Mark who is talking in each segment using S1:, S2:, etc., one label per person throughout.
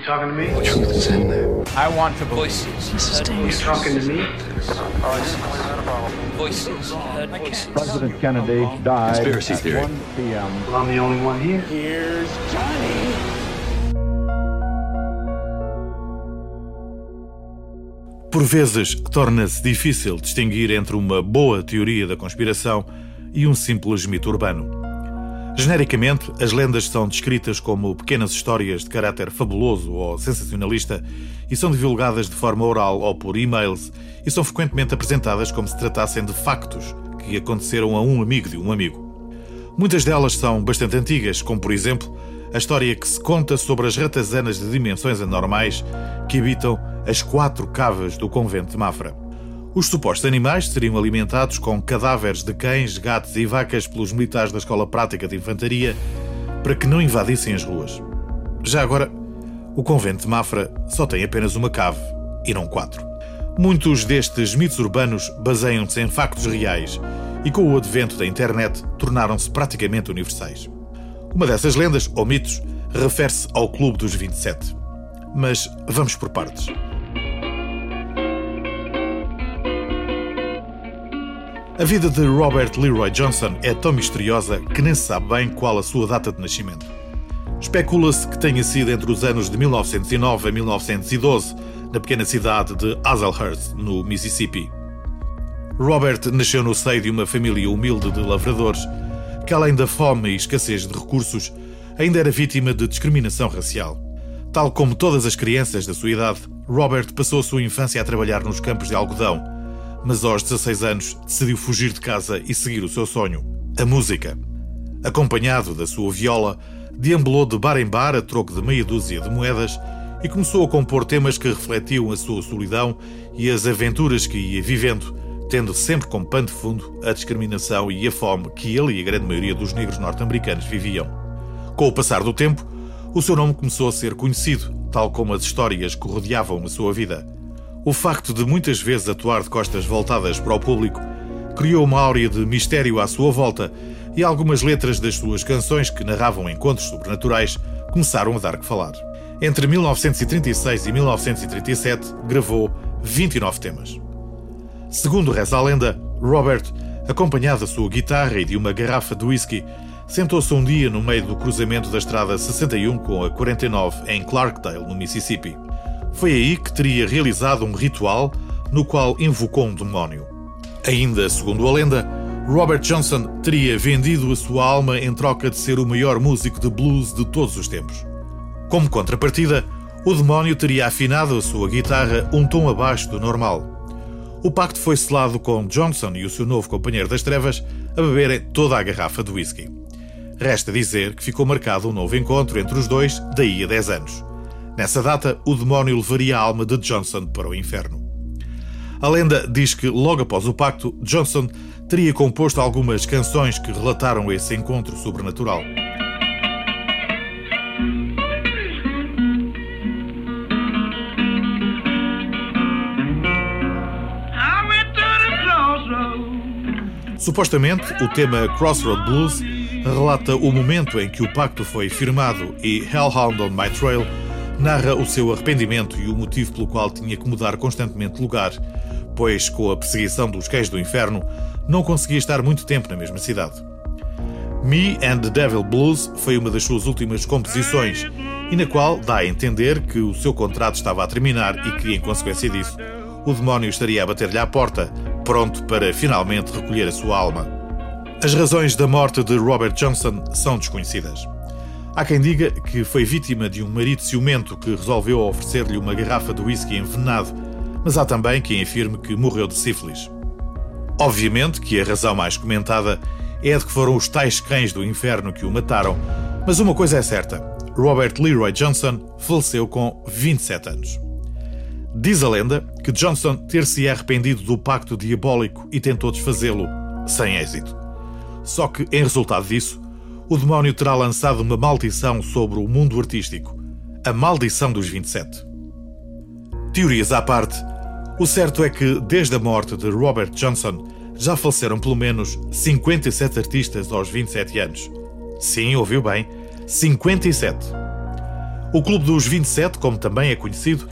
S1: You talking to me?
S2: The truth is in there.
S3: I want to voices.
S2: This is
S1: You
S2: dangerous.
S1: talking to me?
S3: Voices.
S4: President Kennedy died
S2: Conspiracy
S4: at
S2: theory.
S4: 1 p.m.
S1: Well, I'm the only one here.
S3: Here's Johnny.
S5: Por vezes, torna-se difícil distinguir entre uma boa teoria da conspiração e um simples mito urbano. Genericamente, as lendas são descritas como pequenas histórias de caráter fabuloso ou sensacionalista e são divulgadas de forma oral ou por e-mails e são frequentemente apresentadas como se tratassem de factos que aconteceram a um amigo de um amigo. Muitas delas são bastante antigas, como por exemplo a história que se conta sobre as ratazanas de dimensões anormais que habitam as quatro cavas do convento de Mafra. Os supostos animais seriam alimentados com cadáveres de cães, gatos e vacas pelos militares da Escola Prática de Infantaria para que não invadissem as ruas. Já agora, o convento de Mafra só tem apenas uma cave e não quatro. Muitos destes mitos urbanos baseiam-se em factos reais e, com o advento da internet, tornaram-se praticamente universais. Uma dessas lendas, ou mitos, refere-se ao Clube dos 27. Mas vamos por partes. A vida de Robert Leroy Johnson é tão misteriosa que nem se sabe bem qual a sua data de nascimento. Especula-se que tenha sido entre os anos de 1909 a 1912, na pequena cidade de Hazlehurst, no Mississippi. Robert nasceu no seio de uma família humilde de lavradores, que além da fome e escassez de recursos, ainda era vítima de discriminação racial. Tal como todas as crianças da sua idade, Robert passou a sua infância a trabalhar nos campos de algodão, mas aos 16 anos decidiu fugir de casa e seguir o seu sonho, a música. Acompanhado da sua viola, deambulou de bar em bar a troco de meia dúzia de moedas e começou a compor temas que refletiam a sua solidão e as aventuras que ia vivendo, tendo sempre como pano de fundo a discriminação e a fome que ele e a grande maioria dos negros norte-americanos viviam. Com o passar do tempo, o seu nome começou a ser conhecido, tal como as histórias que rodeavam a sua vida. O facto de muitas vezes atuar de costas voltadas para o público criou uma áurea de mistério à sua volta e algumas letras das suas canções que narravam encontros sobrenaturais começaram a dar que falar. Entre 1936 e 1937 gravou 29 temas. Segundo reza a lenda, Robert, acompanhado da sua guitarra e de uma garrafa de whisky, sentou-se um dia no meio do cruzamento da estrada 61 com a 49 em Clarkdale, no Mississippi. Foi aí que teria realizado um ritual no qual invocou um demónio. Ainda segundo a lenda, Robert Johnson teria vendido a sua alma em troca de ser o maior músico de blues de todos os tempos. Como contrapartida, o demónio teria afinado a sua guitarra um tom abaixo do normal. O pacto foi selado com Johnson e o seu novo companheiro das trevas a beberem toda a garrafa de whisky. Resta dizer que ficou marcado um novo encontro entre os dois daí a 10 anos. Nessa data, o demónio levaria a alma de Johnson para o inferno. A lenda diz que, logo após o pacto, Johnson teria composto algumas canções que relataram esse encontro sobrenatural. Supostamente, o tema Crossroad Blues relata o momento em que o pacto foi firmado e Hellhound on My Trail narra o seu arrependimento e o motivo pelo qual tinha que mudar constantemente de lugar, pois, com a perseguição dos cães do inferno, não conseguia estar muito tempo na mesma cidade. Me and the Devil Blues foi uma das suas últimas composições e na qual dá a entender que o seu contrato estava a terminar e que, em consequência disso, o demónio estaria a bater-lhe à porta, pronto para finalmente recolher a sua alma. As razões da morte de Robert Johnson são desconhecidas. Há quem diga que foi vítima de um marido ciumento que resolveu oferecer-lhe uma garrafa de whisky envenenado, mas há também quem afirme que morreu de sífilis. Obviamente que a razão mais comentada é de que foram os tais cães do inferno que o mataram, mas uma coisa é certa: Robert Leroy Johnson faleceu com 27 anos. Diz a lenda que Johnson ter-se arrependido do pacto diabólico e tentou desfazê-lo, sem êxito. Só que, em resultado disso, o demónio terá lançado uma maldição sobre o mundo artístico a maldição dos 27. Teorias à parte, o certo é que, desde a morte de Robert Johnson, já faleceram pelo menos 57 artistas aos 27 anos. Sim, ouviu bem, 57. O Clube dos 27, como também é conhecido,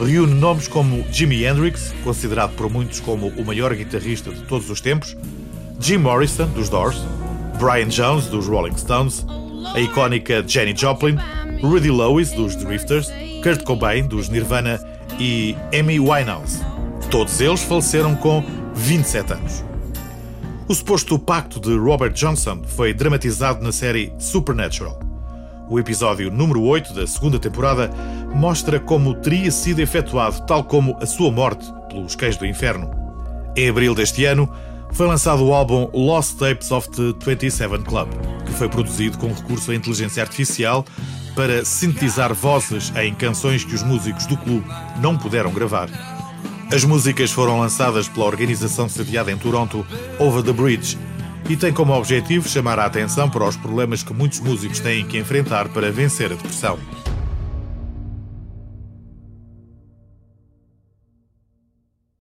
S5: reúne nomes como Jimi Hendrix, considerado por muitos como o maior guitarrista de todos os tempos, Jim Morrison, dos Doors, Brian Jones, dos Rolling Stones, a icónica Jenny Joplin, Rudy Lewis, dos Drifters, Kurt Cobain, dos Nirvana e Amy Winehouse. Todos eles faleceram com 27 anos. O suposto pacto de Robert Johnson foi dramatizado na série Supernatural. O episódio número 8 da segunda temporada mostra como teria sido efetuado, tal como a sua morte pelos cães do inferno. Em abril deste ano, foi lançado o álbum Lost Tapes of the 27 Club, que foi produzido com recurso à inteligência artificial para sintetizar vozes em canções que os músicos do clube não puderam gravar. As músicas foram lançadas pela organização sediada em Toronto, Over the Bridge, e tem como objetivo chamar a atenção para os problemas que muitos músicos têm que enfrentar para vencer a depressão.